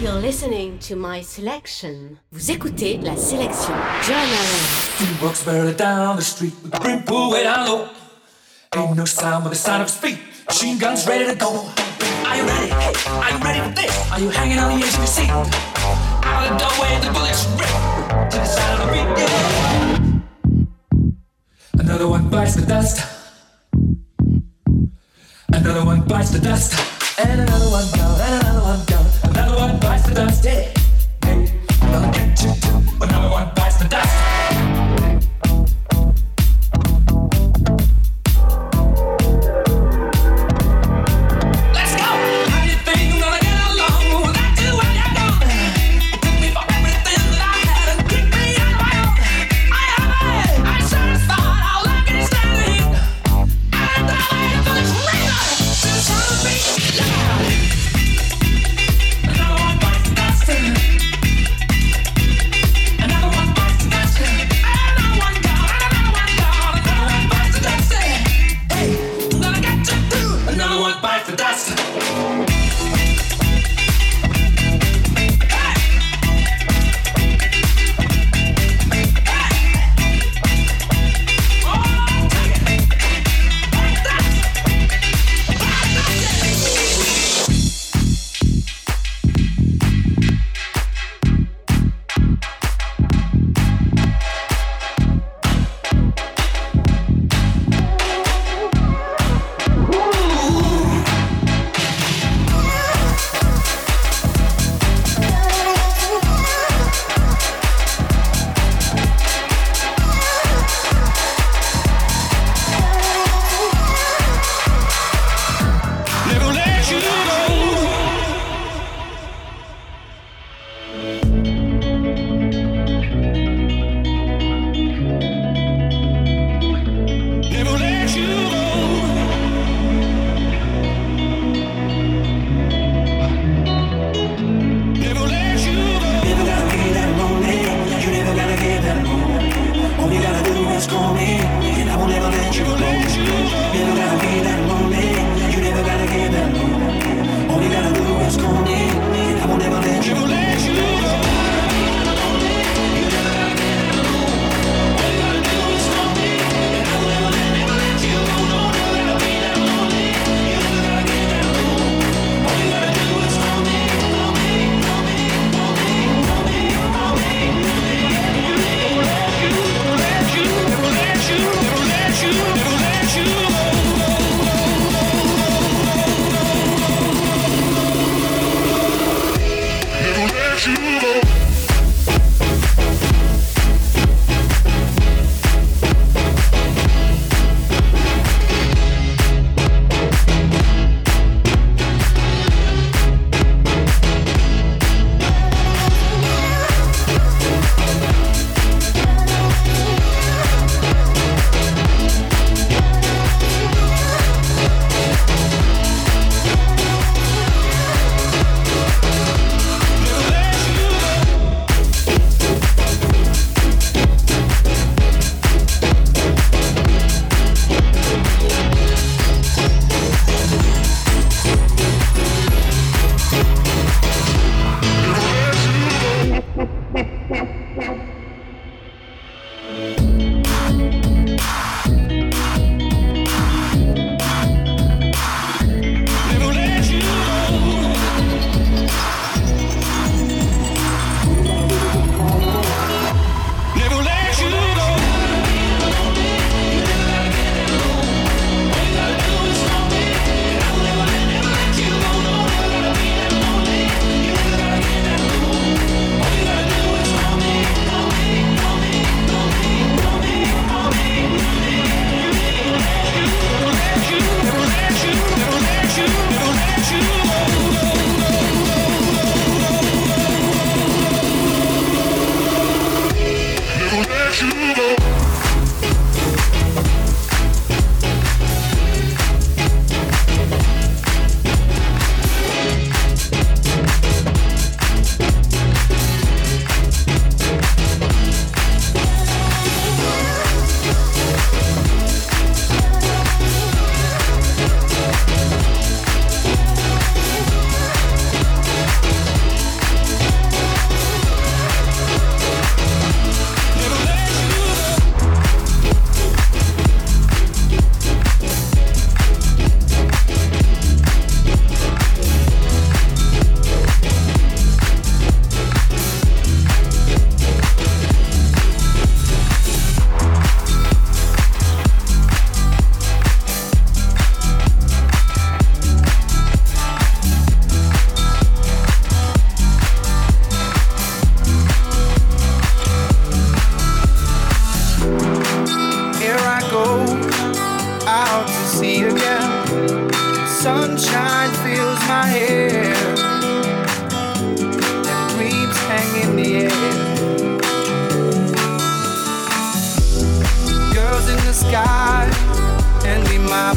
You're listening to my selection. Vous écoutez la sélection John He walks barely down the street with the brim pulled way down low. Ain't no sound but the sound of feet. Machine guns ready to go. Are you ready? Hey, are you ready for this? Are you hanging on the edge of your seat? Out of the doorway, the bullets rip to the side of the beat. Yeah. Another one bites the dust. Another one bites the dust. And another one down, and another one down, Another one bites the dust. Yeah. Hey, gonna get you.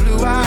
blue eyes.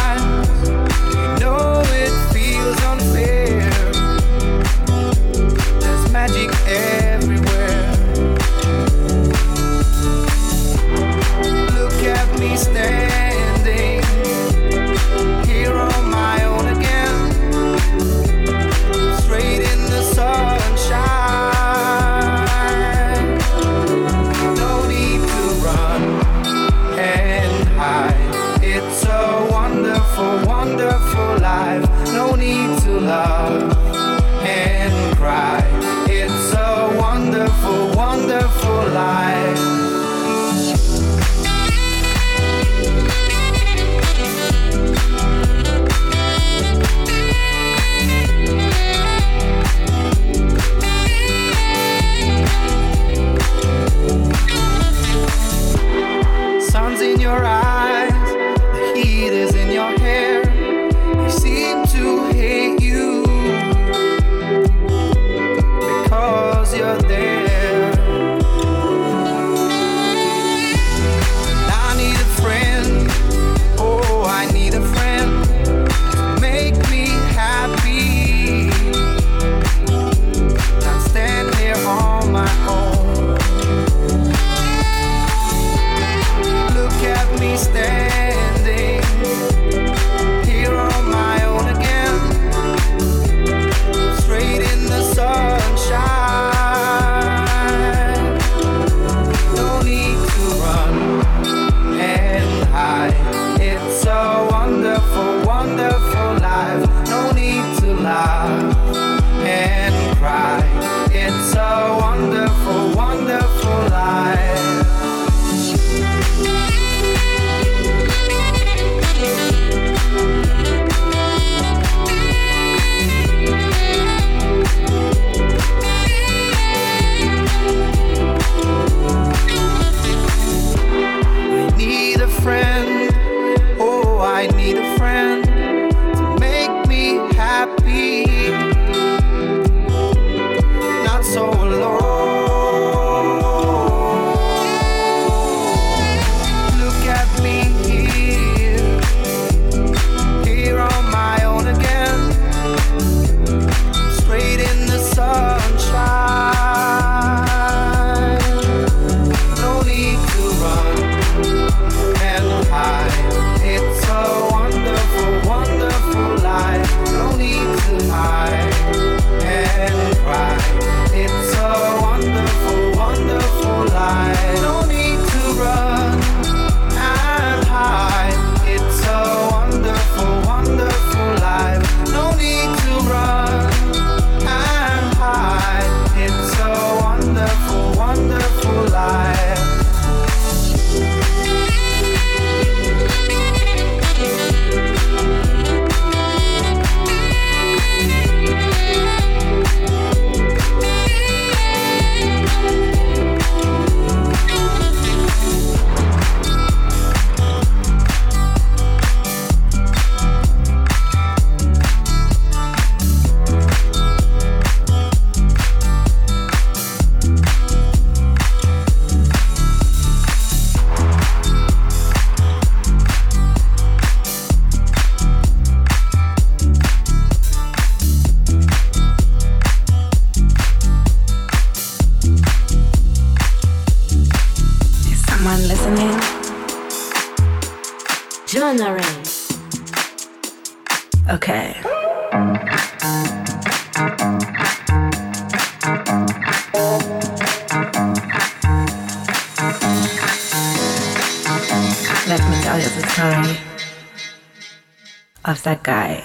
That guy.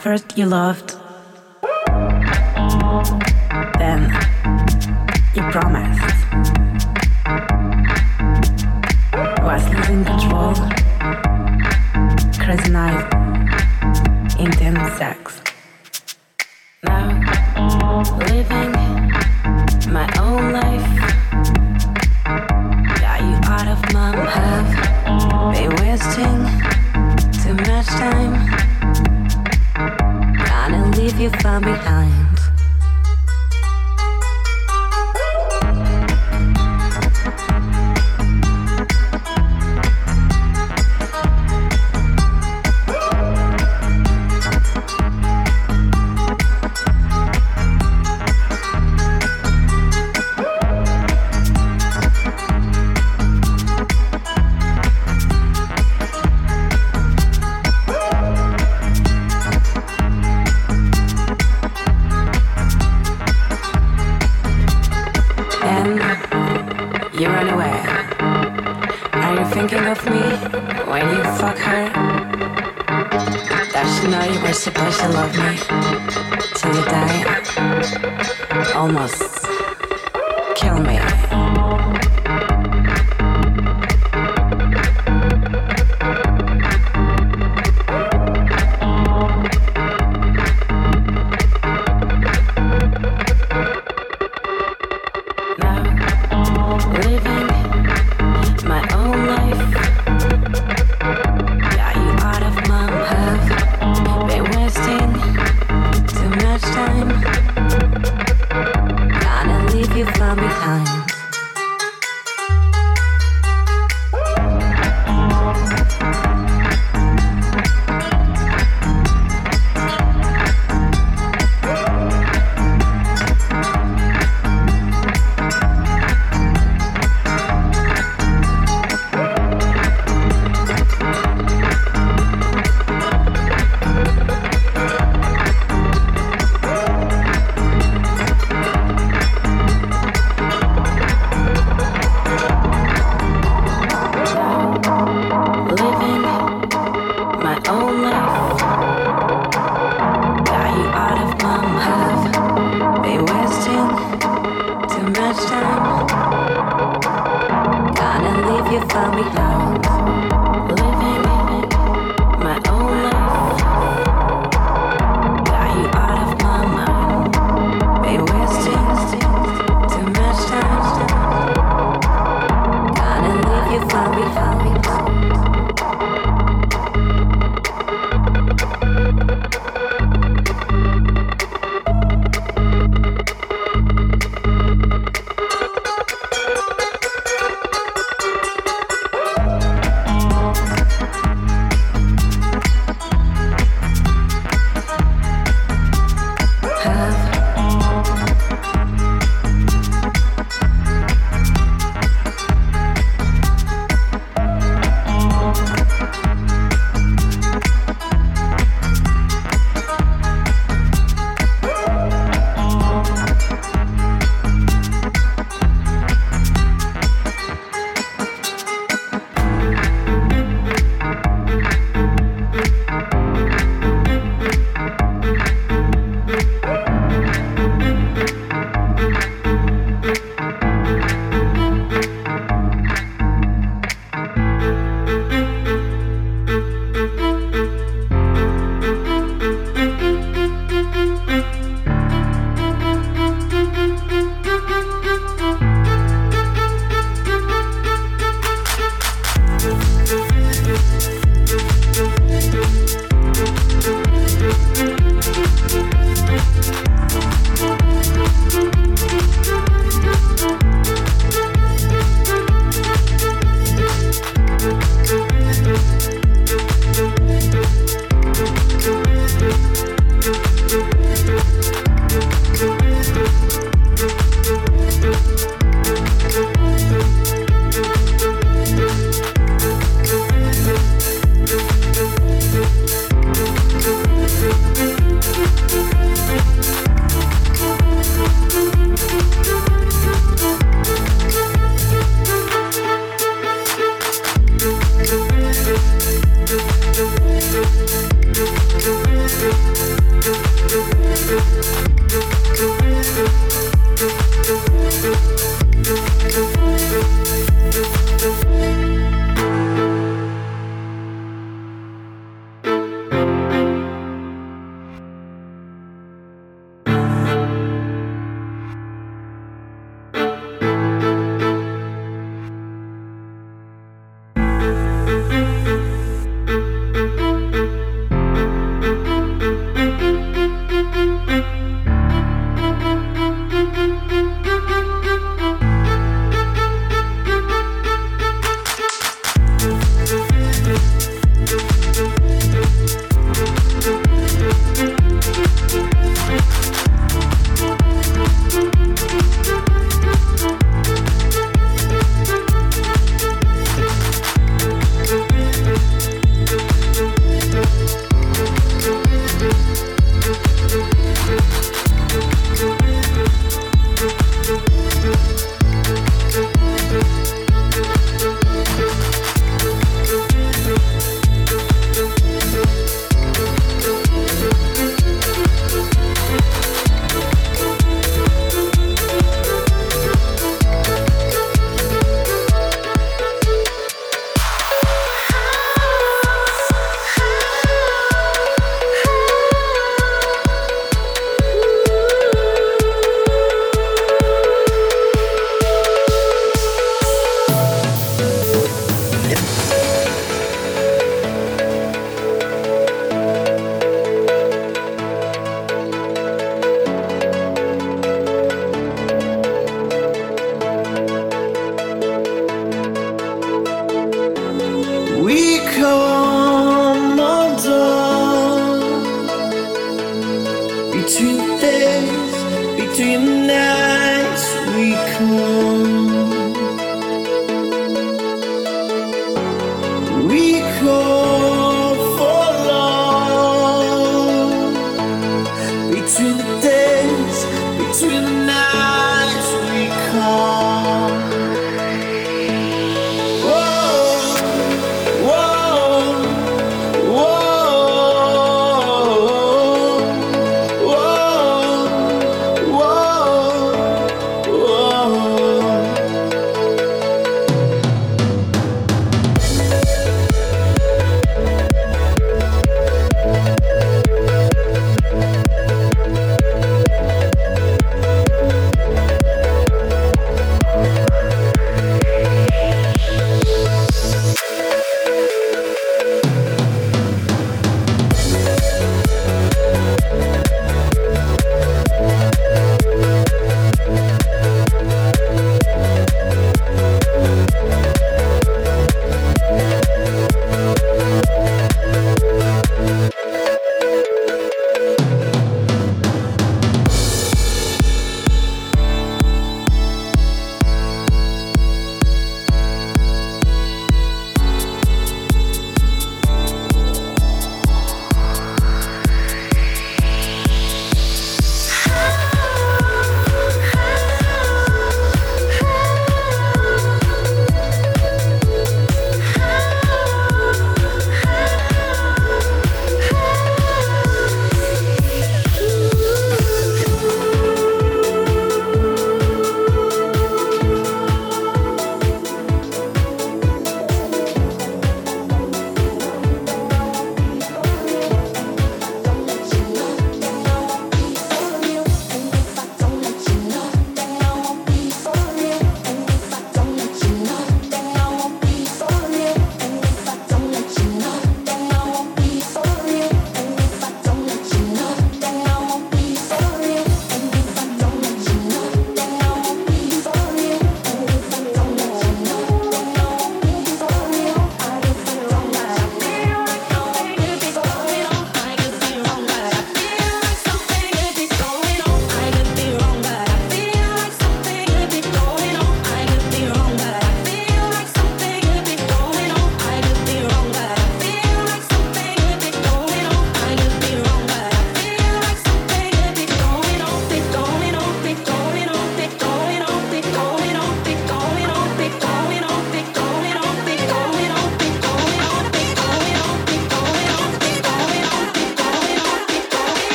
First you loved,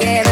Yeah.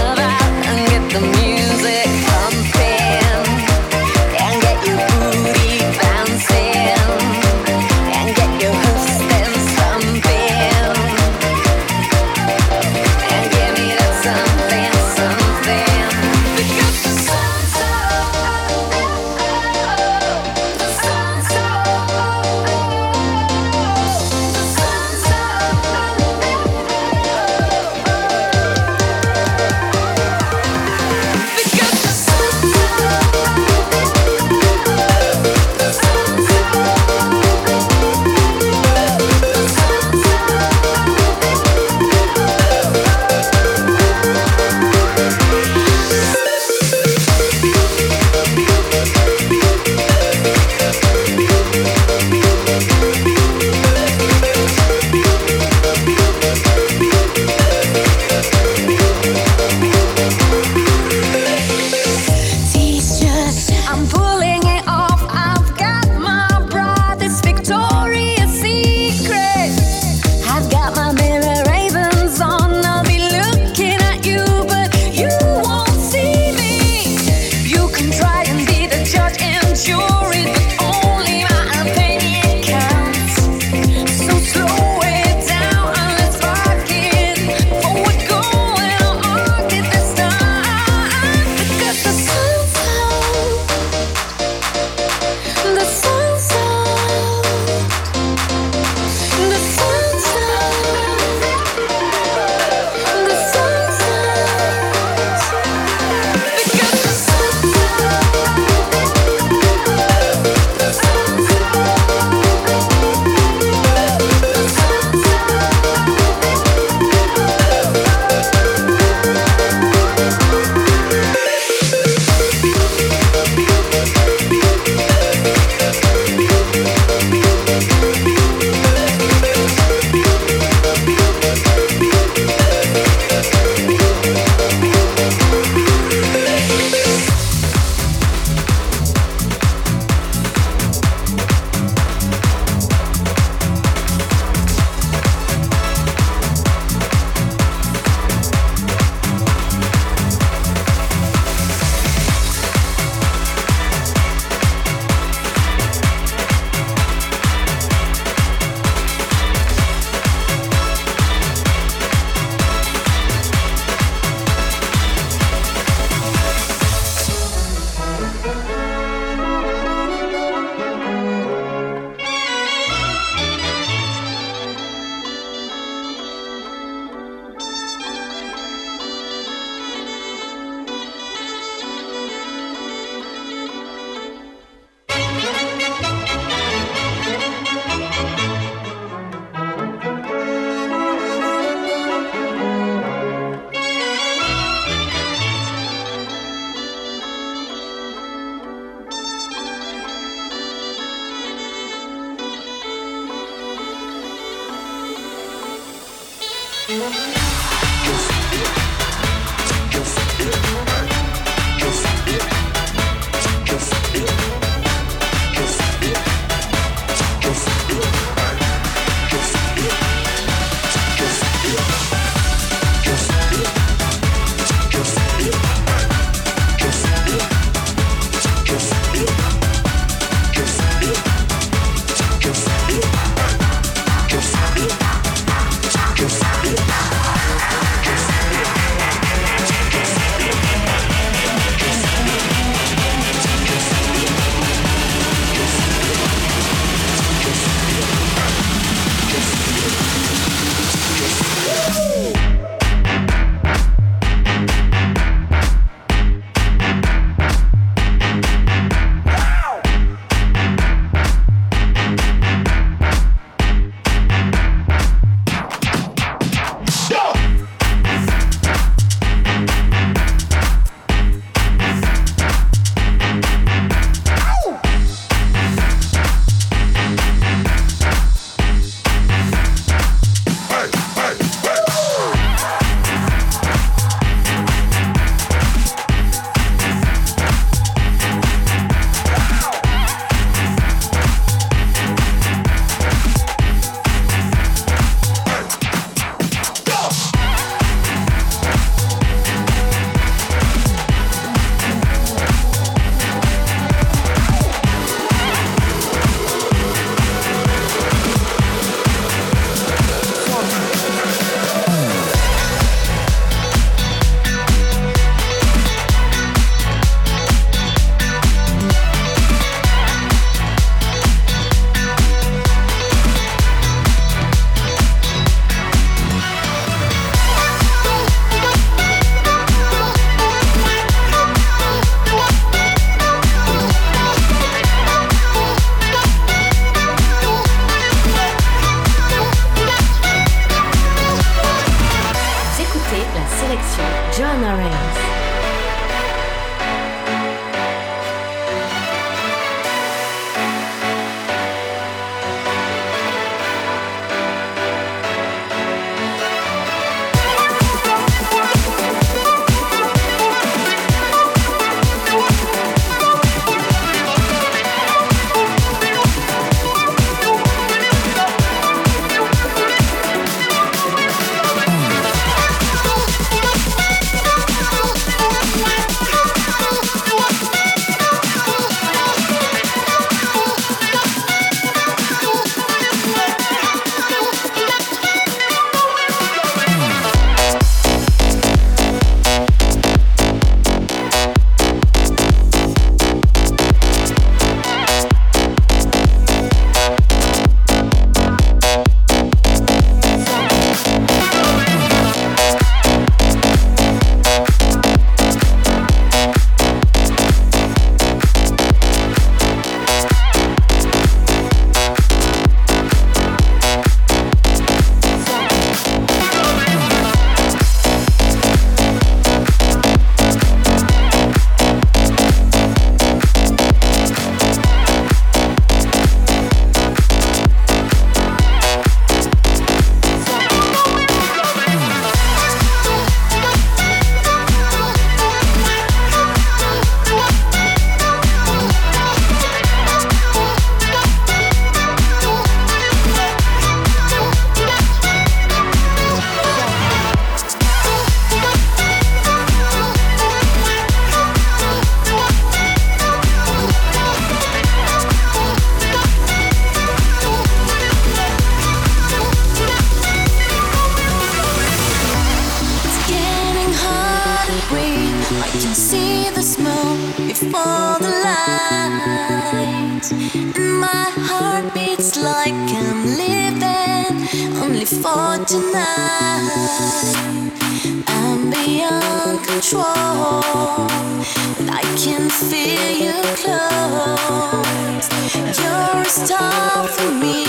You're a star for me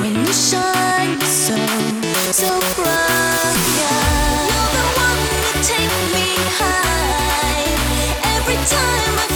when you shine so, so bright. You're the one that takes me high every time I.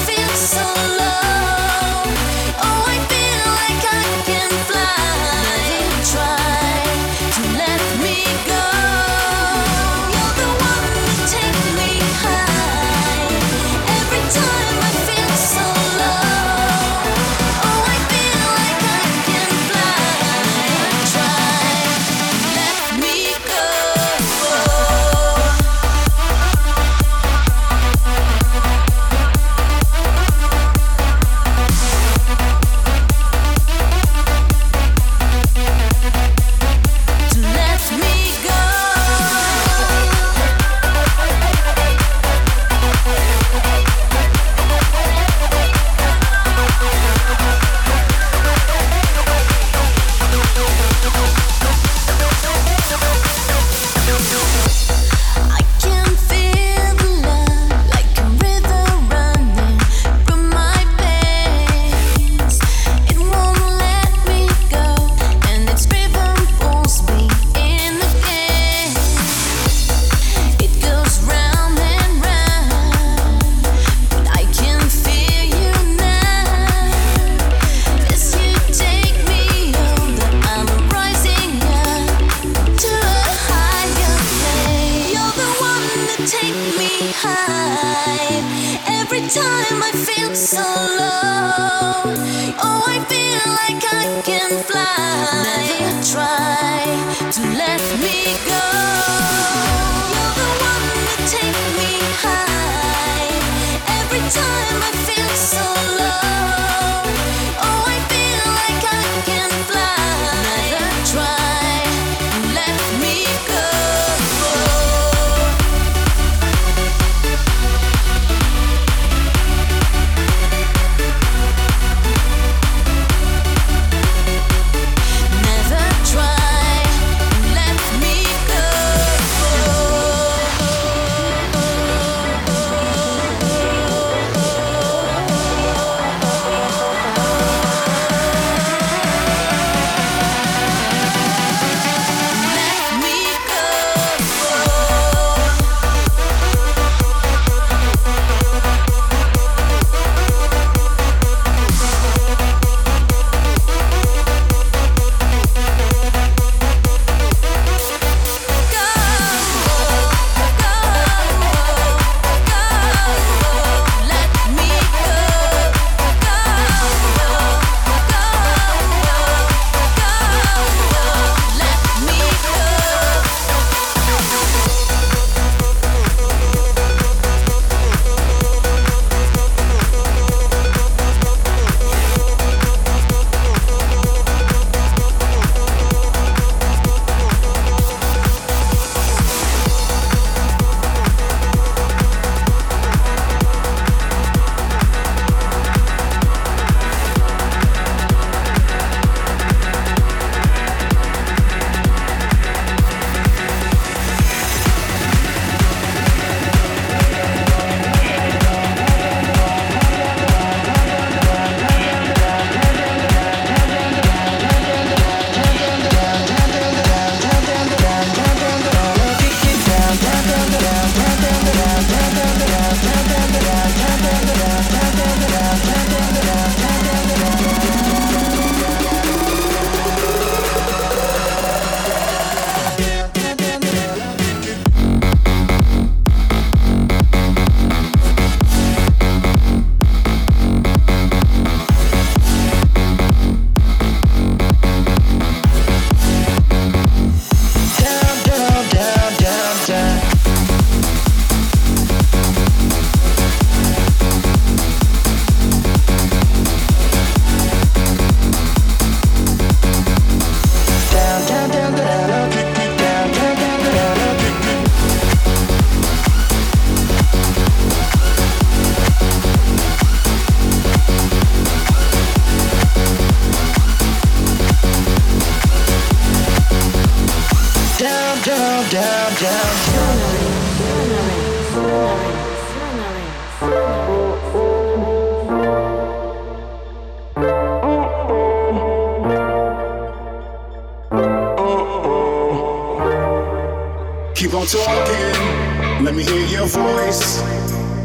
Keep on talking, let me hear your voice.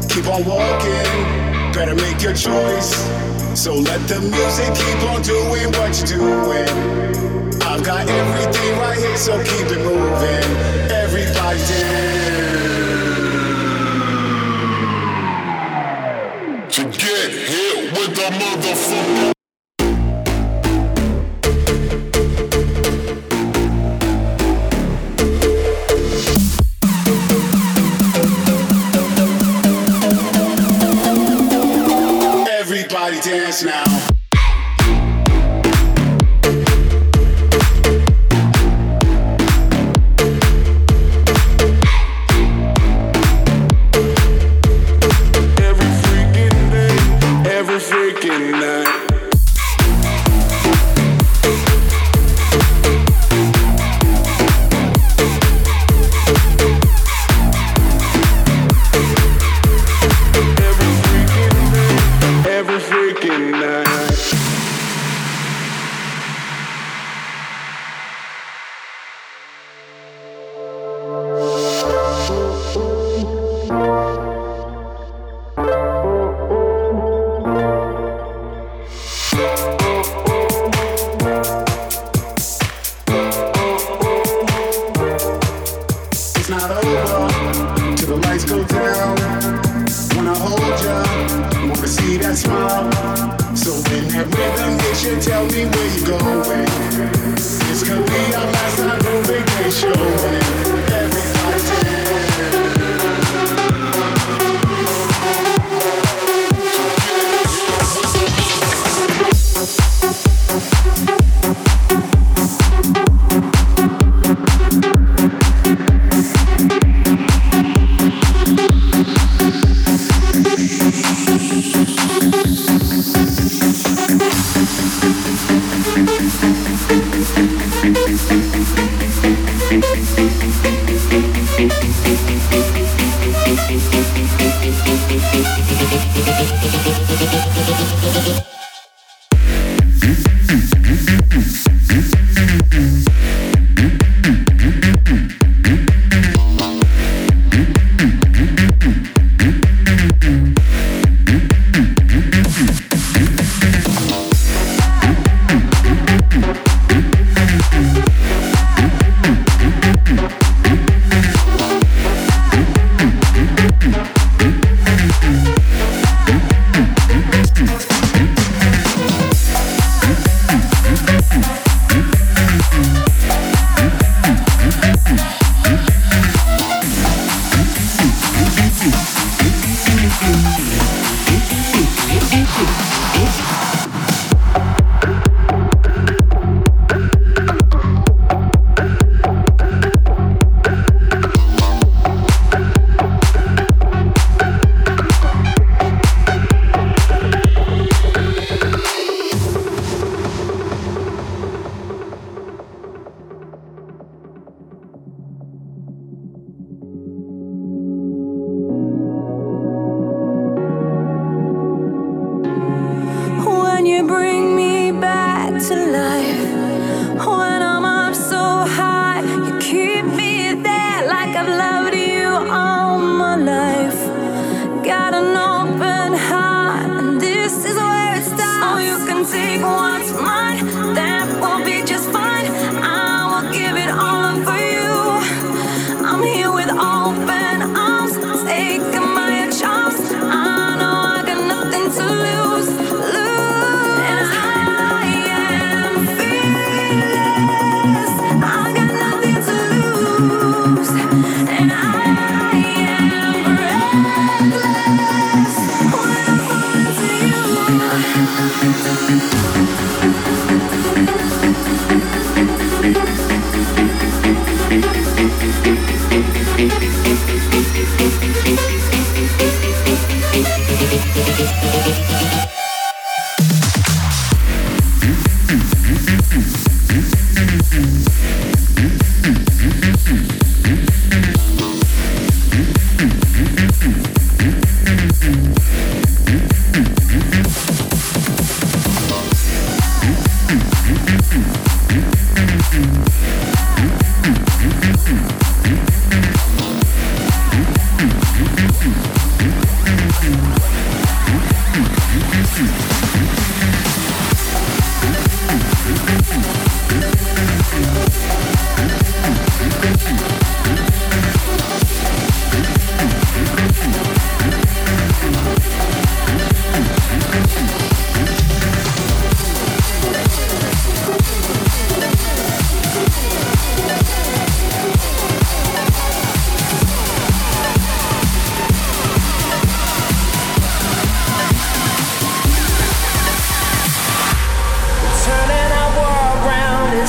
Keep on walking, better make your choice. So let the music keep on doing what you're doing. I've got everything right here, so keep it moving. Everybody dance.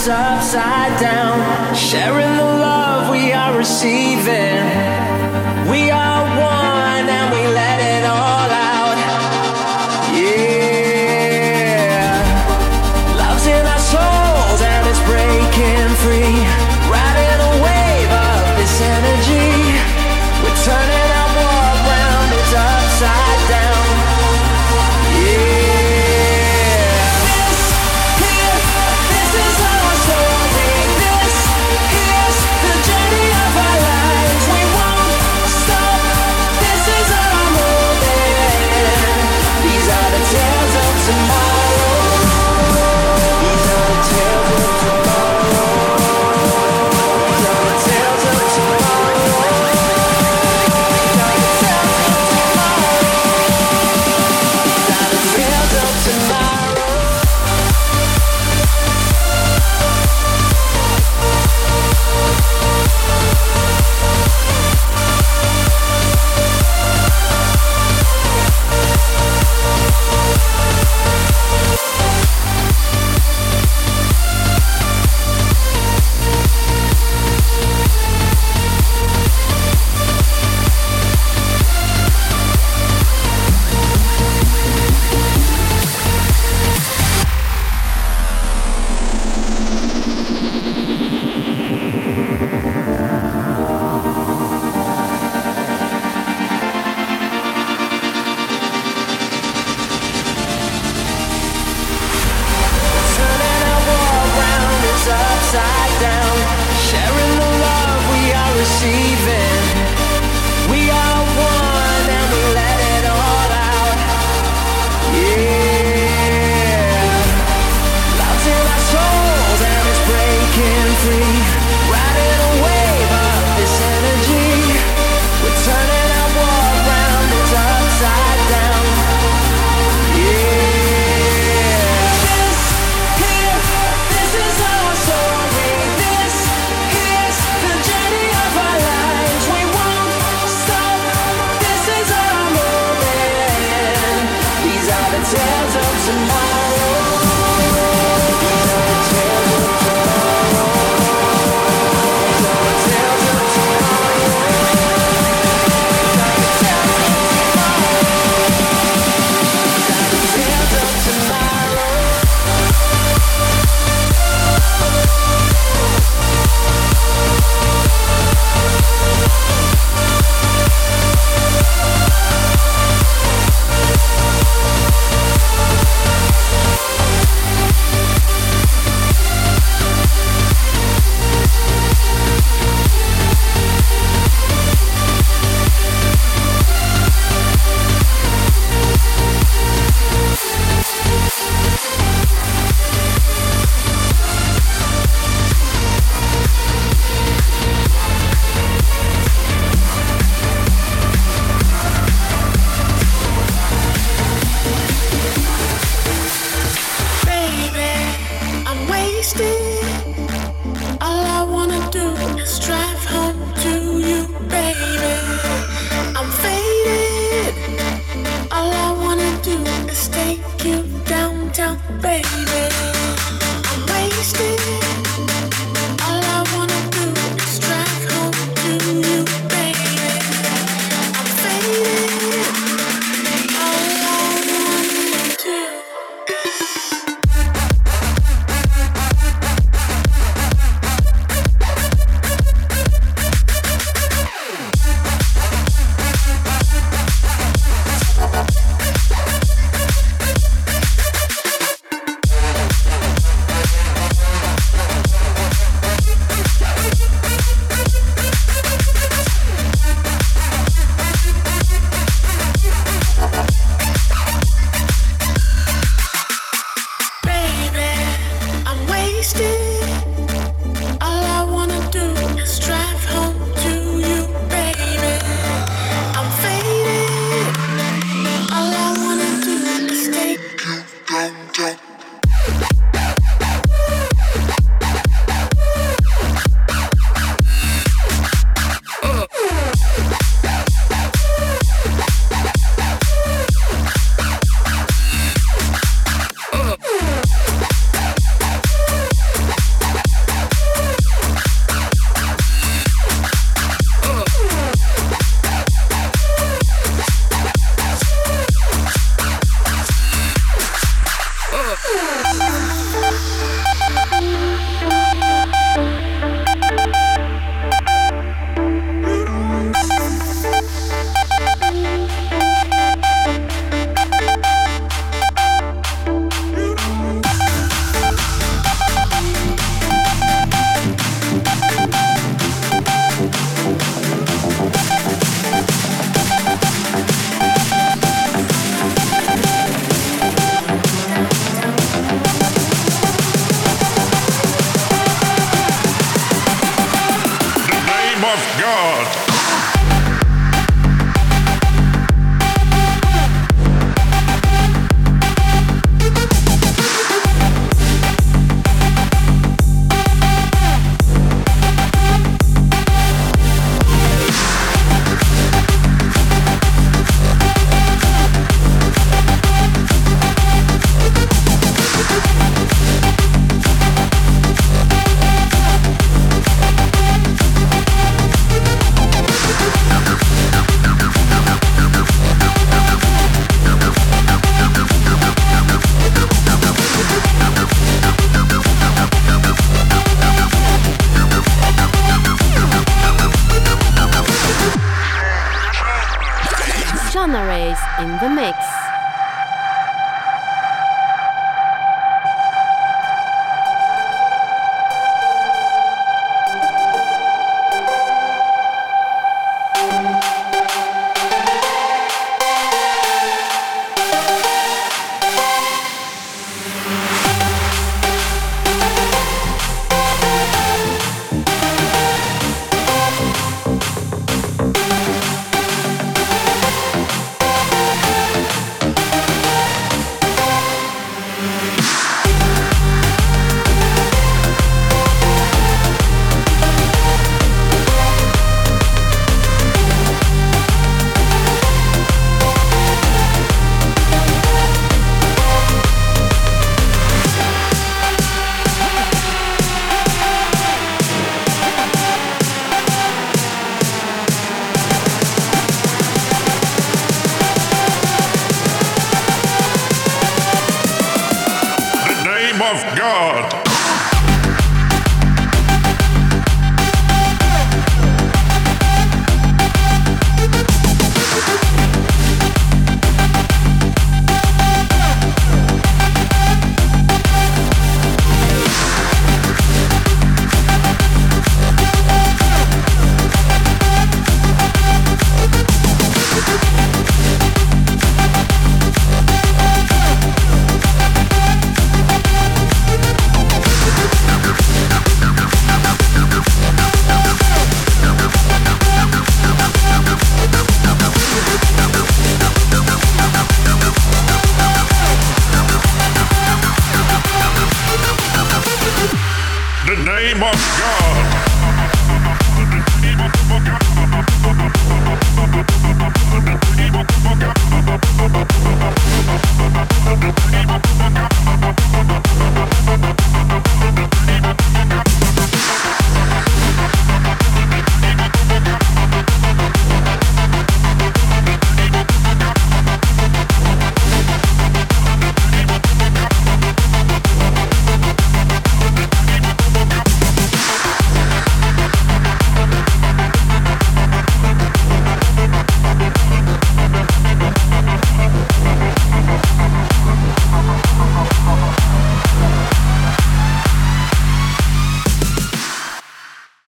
We won't see take you downtown, baby. I'm wasted.